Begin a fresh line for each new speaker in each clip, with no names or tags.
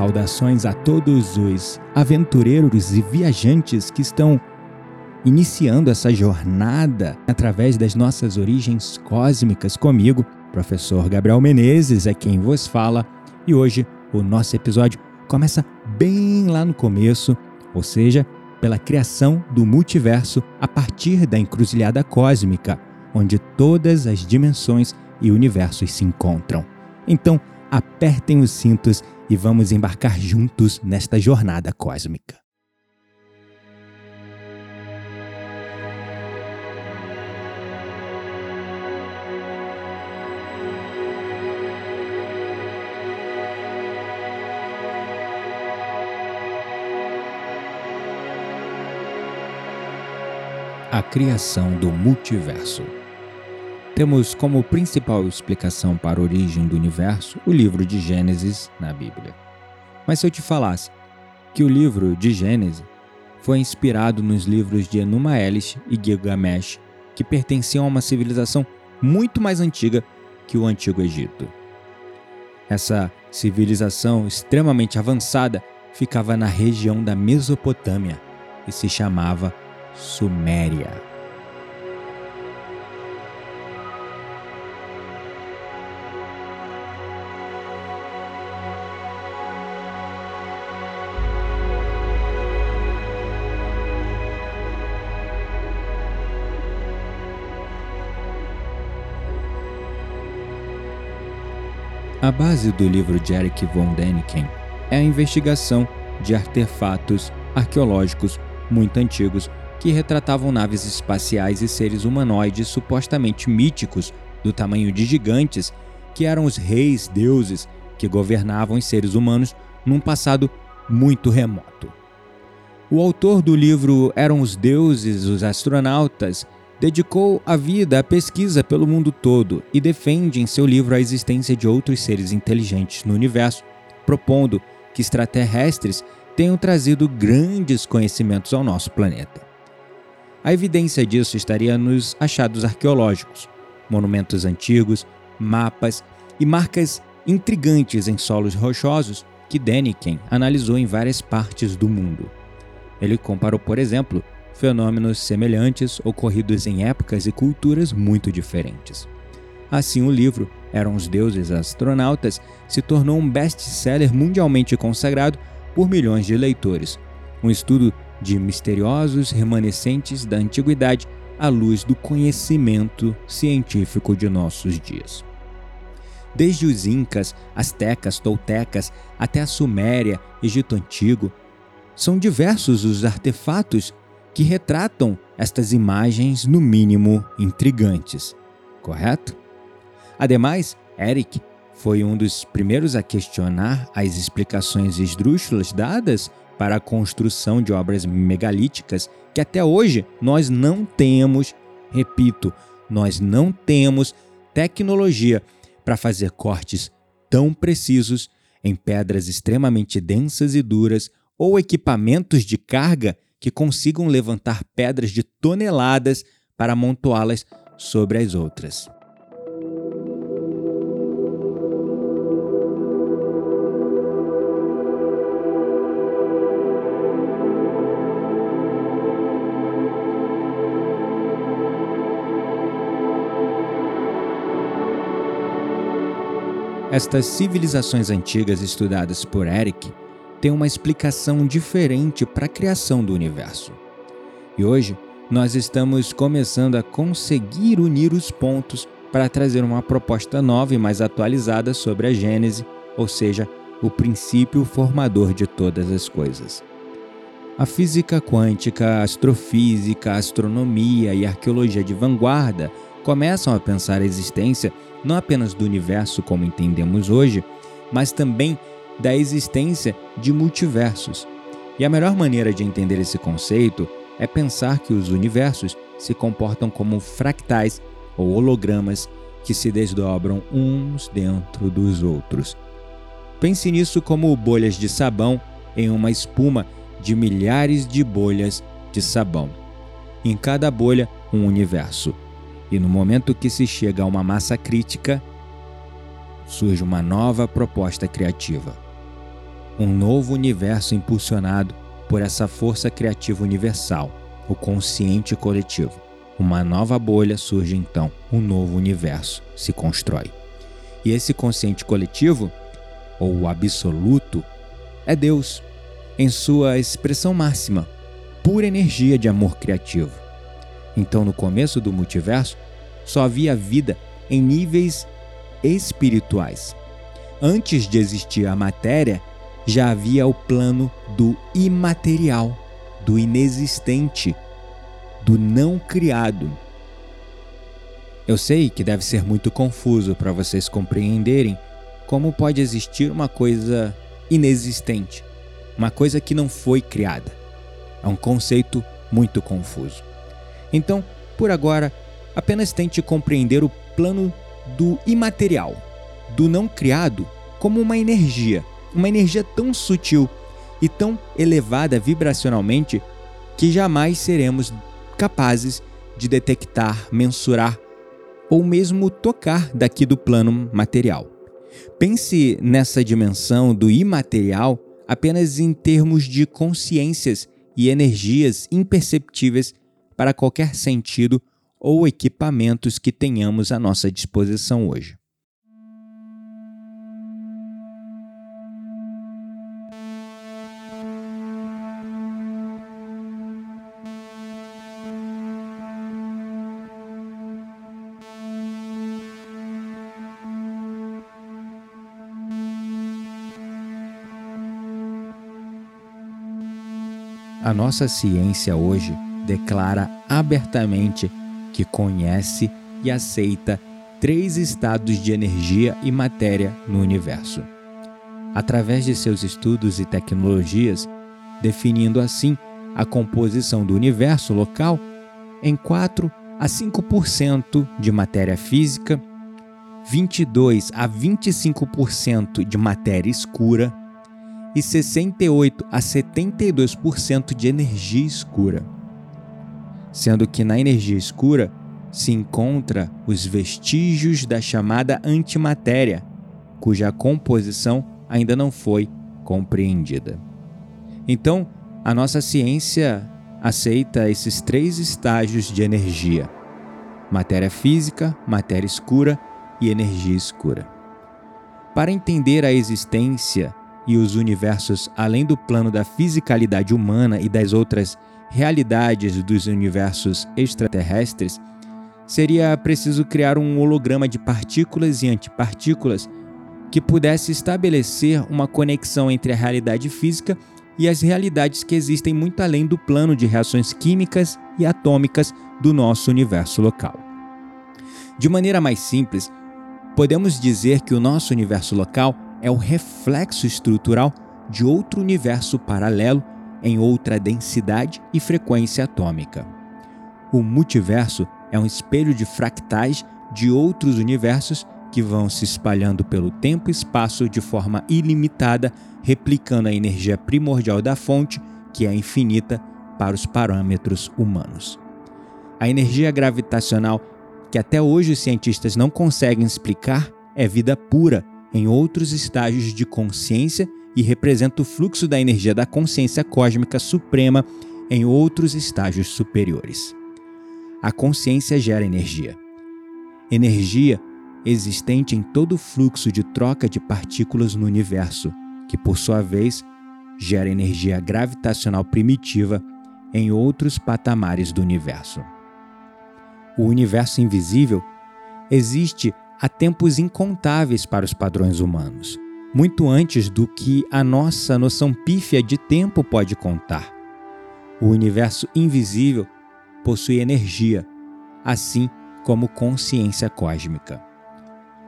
Saudações a todos os aventureiros e viajantes que estão iniciando essa jornada através das nossas origens cósmicas comigo, professor Gabriel Menezes é quem vos fala, e hoje o nosso episódio começa bem lá no começo, ou seja, pela criação do multiverso a partir da encruzilhada cósmica, onde todas as dimensões e universos se encontram. Então, apertem os cintos e vamos embarcar juntos nesta jornada cósmica. A criação do multiverso. Temos como principal explicação para a origem do universo o livro de Gênesis na Bíblia. Mas se eu te falasse que o livro de Gênesis foi inspirado nos livros de Enuma Elish e Gilgamesh, que pertenciam a uma civilização muito mais antiga que o Antigo Egito. Essa civilização extremamente avançada ficava na região da Mesopotâmia e se chamava Suméria. A base do livro de Eric von Däniken é a investigação de artefatos arqueológicos muito antigos que retratavam naves espaciais e seres humanoides supostamente míticos do tamanho de gigantes, que eram os reis deuses que governavam os seres humanos num passado muito remoto. O autor do livro Eram os Deuses, os Astronautas dedicou a vida à pesquisa pelo mundo todo e defende em seu livro a existência de outros seres inteligentes no universo, propondo que extraterrestres tenham trazido grandes conhecimentos ao nosso planeta. A evidência disso estaria nos achados arqueológicos, monumentos antigos, mapas e marcas intrigantes em solos rochosos que Däniken analisou em várias partes do mundo. Ele comparou, por exemplo, fenômenos semelhantes ocorridos em épocas e culturas muito diferentes. Assim, o livro Eram os Deuses Astronautas se tornou um best-seller mundialmente consagrado por milhões de leitores, um estudo de misteriosos remanescentes da antiguidade à luz do conhecimento científico de nossos dias. Desde os Incas, Astecas, Toltecas até a Suméria, Egito Antigo, são diversos os artefatos que retratam estas imagens, no mínimo, intrigantes. Correto? Ademais, Eric foi um dos primeiros a questionar as explicações esdrúxulas dadas para a construção de obras megalíticas que até hoje nós não temos, repito, nós não temos tecnologia para fazer cortes tão precisos em pedras extremamente densas e duras ou equipamentos de carga que consigam levantar pedras de toneladas para amontoá-las sobre as outras. Estas civilizações antigas estudadas por Eric têm uma explicação diferente para a criação do universo. E hoje nós estamos começando a conseguir unir os pontos para trazer uma proposta nova e mais atualizada sobre a Gênese, ou seja, o princípio formador de todas as coisas. A física quântica, a astrofísica, a astronomia e a arqueologia de vanguarda começam a pensar a existência não apenas do universo como entendemos hoje, mas também da existência de multiversos. E a melhor maneira de entender esse conceito é pensar que os universos se comportam como fractais ou hologramas que se desdobram uns dentro dos outros. Pense nisso como bolhas de sabão em uma espuma de milhares de bolhas de sabão. Em cada bolha, um universo. E no momento que se chega a uma massa crítica, surge uma nova proposta criativa. Um novo universo impulsionado por essa força criativa universal, o consciente coletivo. Uma nova bolha surge então, um novo universo se constrói. E esse consciente coletivo, ou absoluto, é Deus, em sua expressão máxima, pura energia de amor criativo. Então, no começo do multiverso, só havia vida em níveis espirituais. Antes de existir a matéria, já havia o plano do imaterial, do inexistente, do não criado. Eu sei que deve ser muito confuso para vocês compreenderem como pode existir uma coisa inexistente, uma coisa que não foi criada. É um conceito muito confuso. Então, por agora, apenas tente compreender o plano do imaterial, do não criado, como uma energia, uma energia tão sutil e tão elevada vibracionalmente que jamais seremos capazes de detectar, mensurar ou mesmo tocar daqui do plano material. Pense nessa dimensão do imaterial apenas em termos de consciências e energias imperceptíveis para qualquer sentido ou equipamentos que tenhamos à nossa disposição hoje. A nossa ciência hoje declara abertamente que conhece e aceita três estados de energia e matéria no universo. Através de seus estudos e tecnologias, definindo assim a composição do universo local em 4 a 5% de matéria física, 22 a 25% de matéria escura e 68 a 72% de energia escura. Sendo que na energia escura se encontra os vestígios da chamada antimatéria, cuja composição ainda não foi compreendida. Então, a nossa ciência aceita esses três estágios de energia: matéria física, matéria escura e energia escura. Para entender a existência e os universos além do plano da fisicalidade humana e das outras realidades dos universos extraterrestres, seria preciso criar um holograma de partículas e antipartículas que pudesse estabelecer uma conexão entre a realidade física e as realidades que existem muito além do plano de reações químicas e atômicas do nosso universo local. De maneira mais simples, podemos dizer que o nosso universo local é o reflexo estrutural de outro universo paralelo em outra densidade e frequência atômica. O multiverso é um espelho de fractais de outros universos que vão se espalhando pelo tempo e espaço de forma ilimitada, replicando a energia primordial da fonte, que é infinita para os parâmetros humanos. A energia gravitacional, que até hoje os cientistas não conseguem explicar, é vida pura em outros estágios de consciência e representa o fluxo da energia da consciência cósmica suprema em outros estágios superiores. A consciência gera energia. Energia existente em todo o fluxo de troca de partículas no universo, que por sua vez gera energia gravitacional primitiva em outros patamares do universo. O universo invisível existe há tempos incontáveis para os padrões humanos, muito antes do que a nossa noção pífia de tempo pode contar. O universo invisível possui energia, assim como consciência cósmica.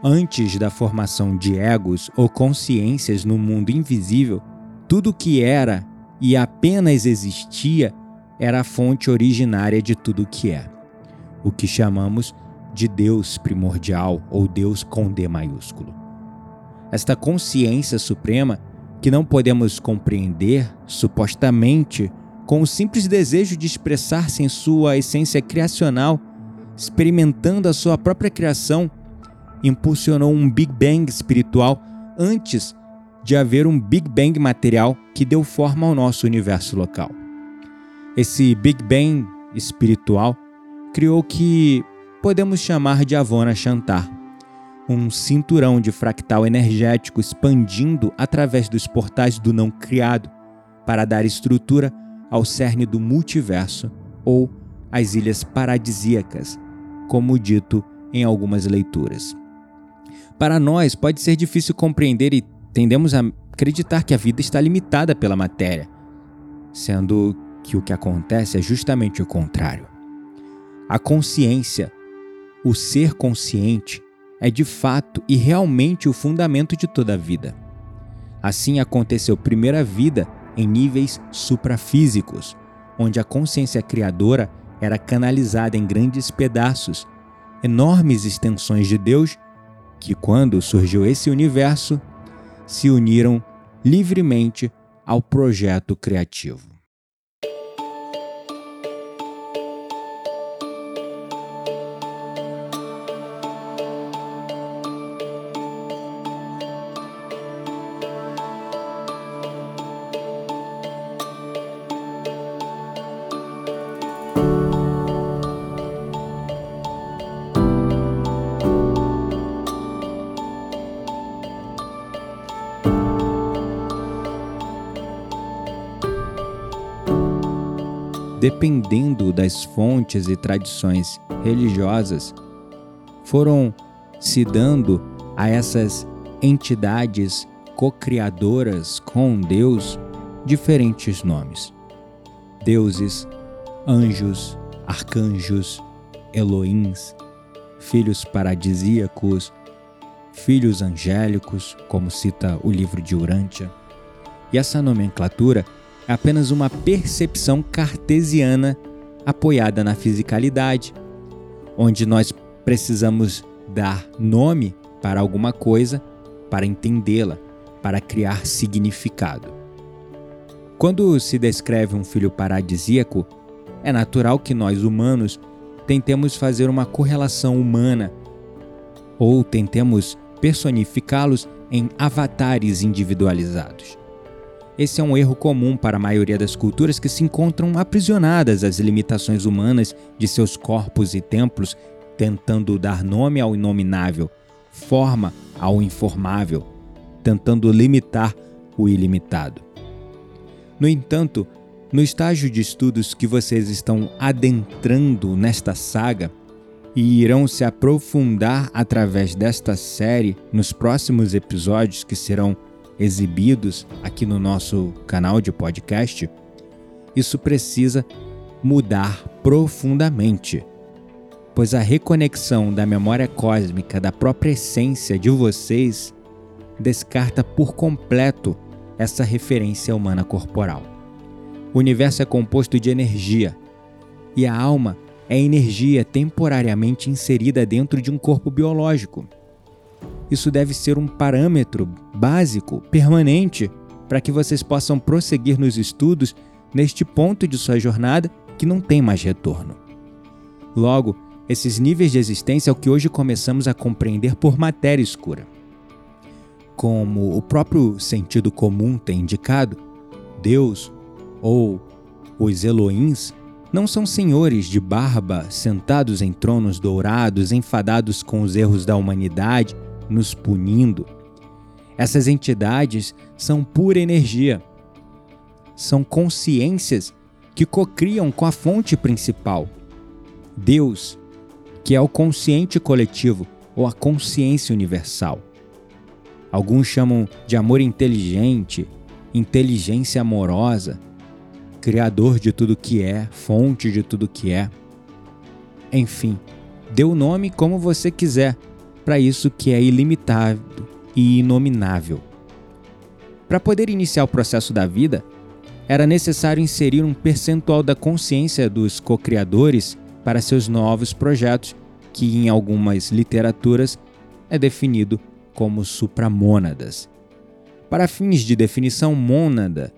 Antes da formação de egos ou consciências no mundo invisível, tudo o que era e apenas existia era a fonte originária de tudo o que é, o que chamamos de Deus primordial ou Deus com D maiúsculo. Esta consciência suprema que não podemos compreender supostamente com o simples desejo de expressar-se em sua essência criacional, experimentando a sua própria criação, impulsionou um Big Bang espiritual antes de haver um Big Bang material que deu forma ao nosso universo local. Esse Big Bang espiritual criou que podemos chamar de Avona Chantar, um cinturão de fractal energético expandindo através dos portais do não criado para dar estrutura ao cerne do multiverso ou às ilhas paradisíacas, como dito em algumas leituras. Para nós, pode ser difícil compreender e tendemos a acreditar que a vida está limitada pela matéria, sendo que o que acontece é justamente o contrário. A consciência, o ser consciente, é de fato e realmente o fundamento de toda a vida. Assim aconteceu primeira vida em níveis suprafísicos, onde a consciência criadora era canalizada em grandes pedaços, enormes extensões de Deus, que quando surgiu esse universo, se uniram livremente ao projeto criativo. Dependendo das fontes e tradições religiosas, foram se dando a essas entidades co-criadoras com Deus diferentes nomes: deuses, anjos, arcanjos, Elohims, filhos paradisíacos, filhos angélicos, como cita o livro de Urântia. E essa nomenclatura é apenas uma percepção cartesiana apoiada na fisicalidade, onde nós precisamos dar nome para alguma coisa para entendê-la, para criar significado. Quando se descreve um filho paradisíaco, é natural que nós humanos tentemos fazer uma correlação humana ou tentemos personificá-los em avatares individualizados. Esse é um erro comum para a maioria das culturas que se encontram aprisionadas às limitações humanas de seus corpos e templos, tentando dar nome ao inominável, forma ao informável, tentando limitar o ilimitado. No entanto, no estágio de estudos que vocês estão adentrando nesta saga e irão se aprofundar através desta série nos próximos episódios que serão exibidos aqui no nosso canal de podcast, isso precisa mudar profundamente, pois a reconexão da memória cósmica da própria essência de vocês descarta por completo essa referência humana corporal. O universo é composto de energia e a alma é energia temporariamente inserida dentro de um corpo biológico. Isso deve ser um parâmetro básico, permanente, para que vocês possam prosseguir nos estudos neste ponto de sua jornada que não tem mais retorno. Logo, esses níveis de existência é o que hoje começamos a compreender por matéria escura. Como o próprio sentido comum tem indicado, Deus ou os Elohims não são senhores de barba sentados em tronos dourados, enfadados com os erros da humanidade nos punindo. Essas entidades são pura energia. São consciências que cocriam com a fonte principal, Deus, que é o consciente coletivo ou a consciência universal. Alguns chamam de amor inteligente, inteligência amorosa, criador de tudo que é, fonte de tudo que é. Enfim, dê o nome como você quiser, para isso que é ilimitado e inominável. Para poder iniciar o processo da vida, era necessário inserir um percentual da consciência dos co-criadores para seus novos projetos, que em algumas literaturas é definido como supramônadas. Para fins de definição, mônada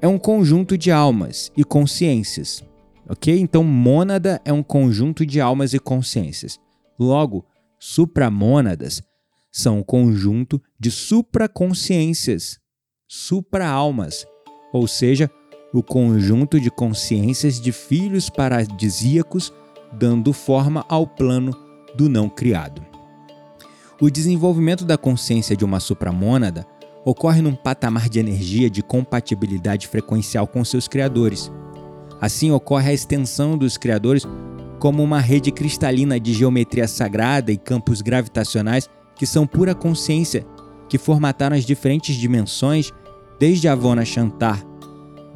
é um conjunto de almas e consciências. Ok? Então, mônada é um conjunto de almas e consciências. Logo, supramônadas são o conjunto de supraconsciências, supra-almas, ou seja, o conjunto de consciências de filhos paradisíacos dando forma ao plano do não criado. O desenvolvimento da consciência de uma supramônada ocorre num patamar de energia de compatibilidade frequencial com seus criadores. Assim ocorre a extensão dos criadores como uma rede cristalina de geometria sagrada e campos gravitacionais que são pura consciência, que formataram as diferentes dimensões desde Avona Shantar,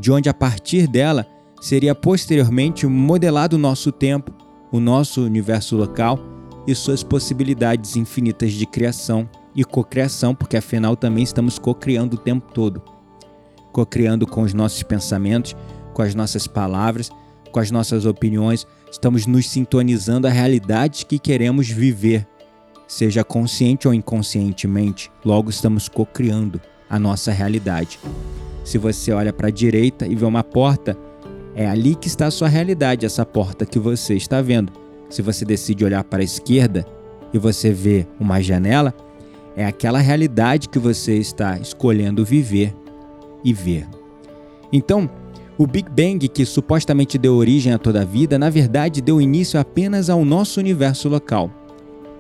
de onde a partir dela seria posteriormente modelado o nosso tempo, o nosso universo local e suas possibilidades infinitas de criação e cocriação, porque afinal também estamos cocriando o tempo todo. Cocriando com os nossos pensamentos, com as nossas palavras, com as nossas opiniões, estamos nos sintonizando a realidade que queremos viver seja consciente ou inconscientemente, logo estamos cocriando a nossa realidade. Se você olha para a direita e vê uma porta, é ali que está a sua realidade, essa porta que você está vendo. Se você decide olhar para a esquerda e você vê uma janela, é aquela realidade que você está escolhendo viver e ver. Então, o Big Bang, que supostamente deu origem a toda a vida, na verdade deu início apenas ao nosso universo local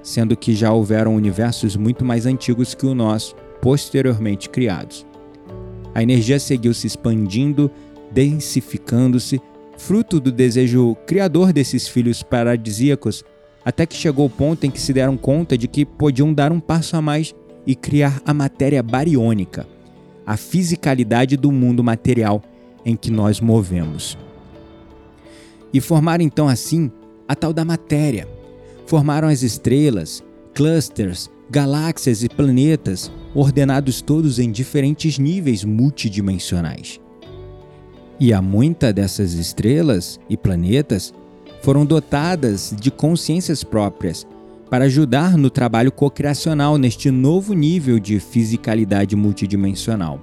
sendo que já houveram universos muito mais antigos que o nosso, posteriormente criados. A energia seguiu se expandindo, densificando-se, fruto do desejo criador desses filhos paradisíacos, até que chegou o ponto em que se deram conta de que podiam dar um passo a mais e criar a matéria bariônica, a fisicalidade do mundo material em que nós movemos. E formaram então assim a tal da matéria, formaram as estrelas, clusters, galáxias e planetas, ordenados todos em diferentes níveis multidimensionais. E há muitas dessas estrelas e planetas foram dotadas de consciências próprias para ajudar no trabalho cocriacional neste novo nível de fisicalidade multidimensional,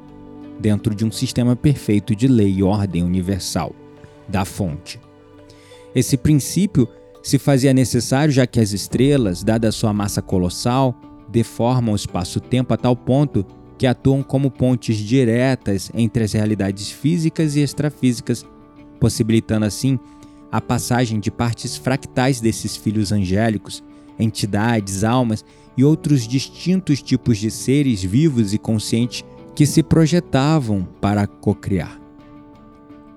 dentro de um sistema perfeito de lei e ordem universal, da fonte. Esse princípio se fazia necessário, já que as estrelas, dada sua massa colossal, deformam o espaço-tempo a tal ponto que atuam como pontes diretas entre as realidades físicas e extrafísicas, possibilitando assim a passagem de partes fractais desses filhos angélicos, entidades, almas e outros distintos tipos de seres vivos e conscientes que se projetavam para cocriar.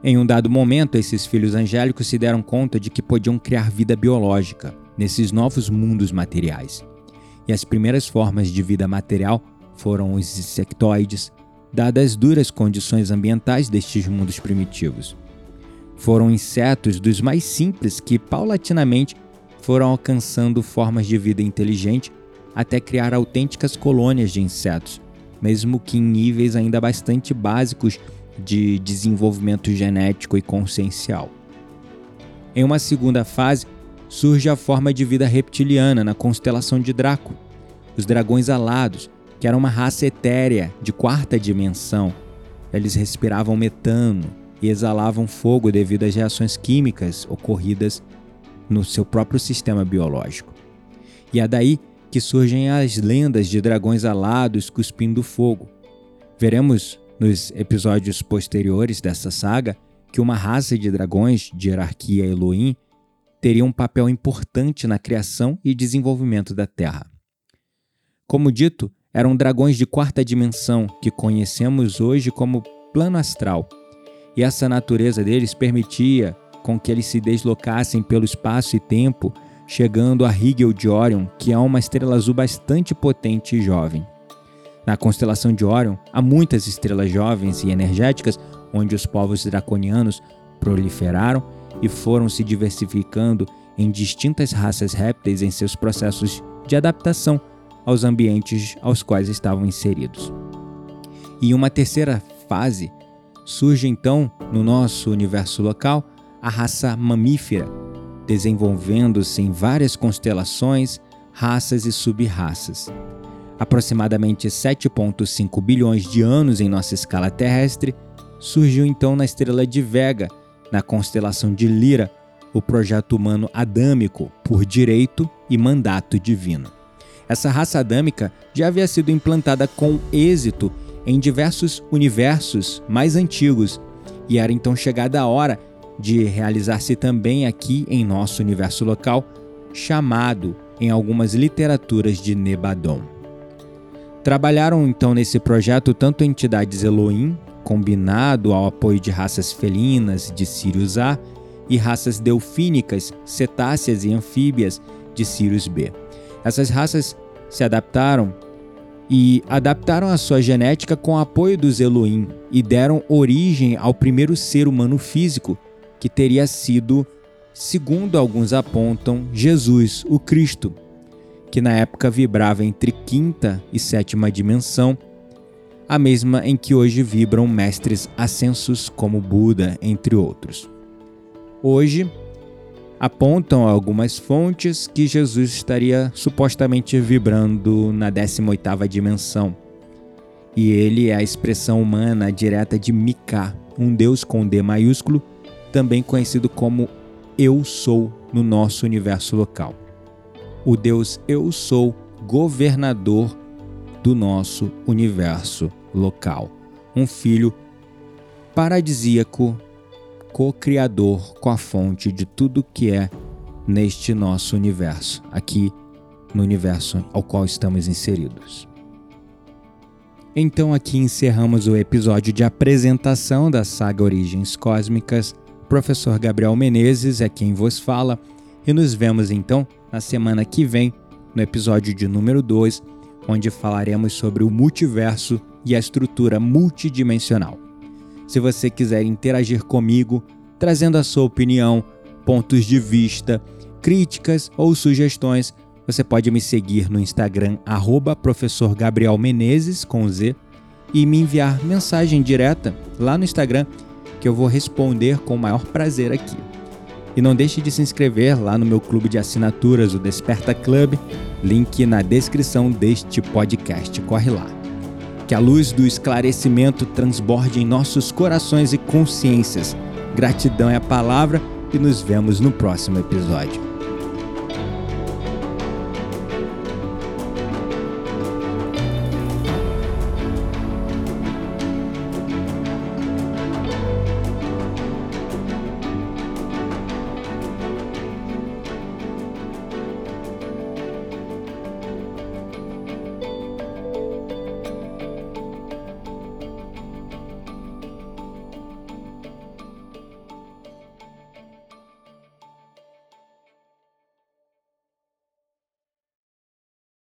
Em um dado momento, esses filhos angélicos se deram conta de que podiam criar vida biológica nesses novos mundos materiais. E as primeiras formas de vida material foram os insectoides, dadas as duras condições ambientais destes mundos primitivos. Foram insetos dos mais simples que, paulatinamente, foram alcançando formas de vida inteligente até criar autênticas colônias de insetos, mesmo que em níveis ainda bastante básicos de desenvolvimento genético e consciencial. Em uma segunda fase, surge a forma de vida reptiliana na constelação de Draco, os dragões alados, que eram uma raça etérea de quarta dimensão. Eles respiravam metano e exalavam fogo devido às reações químicas ocorridas no seu próprio sistema biológico. E é daí que surgem as lendas de dragões alados cuspindo fogo. Veremos nos episódios posteriores dessa saga que uma raça de dragões de hierarquia Elohim teria um papel importante na criação e desenvolvimento da Terra. Como dito, eram dragões de quarta dimensão que conhecemos hoje como plano astral, e essa natureza deles permitia com que eles se deslocassem pelo espaço e tempo, chegando a Rigel de Orion, que é uma estrela azul bastante potente e jovem. Na constelação de Orion, há muitas estrelas jovens e energéticas onde os povos draconianos proliferaram e foram se diversificando em distintas raças répteis em seus processos de adaptação aos ambientes aos quais estavam inseridos. E uma terceira fase surge então no nosso universo local a raça mamífera, desenvolvendo-se em várias constelações, raças e sub-raças aproximadamente 7,5 bilhões de anos em nossa escala terrestre, surgiu então na estrela de Vega, na constelação de Lira, o projeto humano adâmico por direito e mandato divino. Essa raça adâmica já havia sido implantada com êxito em diversos universos mais antigos e era então chegada a hora de realizar-se também aqui em nosso universo local, chamado em algumas literaturas de Nebadon. Trabalharam então nesse projeto tanto entidades Elohim, combinado ao apoio de raças felinas de Sirius A, e raças delfínicas, cetáceas e anfíbias de Sirius B. Essas raças se adaptaram e adaptaram a sua genética com o apoio dos Elohim e deram origem ao primeiro ser humano físico, que teria sido, segundo alguns apontam, Jesus, o Cristo, que na época vibrava entre quinta e sétima dimensão, a mesma em que hoje vibram mestres ascensos como Buda, entre outros. Hoje, apontam algumas fontes que Jesus estaria supostamente vibrando na 18ª dimensão. E ele é a expressão humana direta de Mika, um deus com D maiúsculo, também conhecido como Eu Sou no nosso universo local. O deus Eu Sou, governador do nosso universo local. Um filho paradisíaco co-criador com a fonte de tudo que é neste nosso universo, aqui no universo ao qual estamos inseridos. Então aqui encerramos o episódio de apresentação da saga Origens Cósmicas. Professor Gabriel Menezes é quem vos fala e nos vemos então na semana que vem no episódio de número 2, onde falaremos sobre o multiverso e a estrutura multidimensional. Se você quiser interagir comigo, trazendo a sua opinião, pontos de vista, críticas ou sugestões, você pode me seguir no Instagram, arroba professor Gabriel Menezes, com Z, e me enviar mensagem direta lá no Instagram, que eu vou responder com o maior prazer aqui. E não deixe de se inscrever lá no meu clube de assinaturas, o Desperta Club, link na descrição deste podcast. Corre lá. Que a luz do esclarecimento transborde em nossos corações e consciências. Gratidão é a palavra e nos vemos no próximo episódio.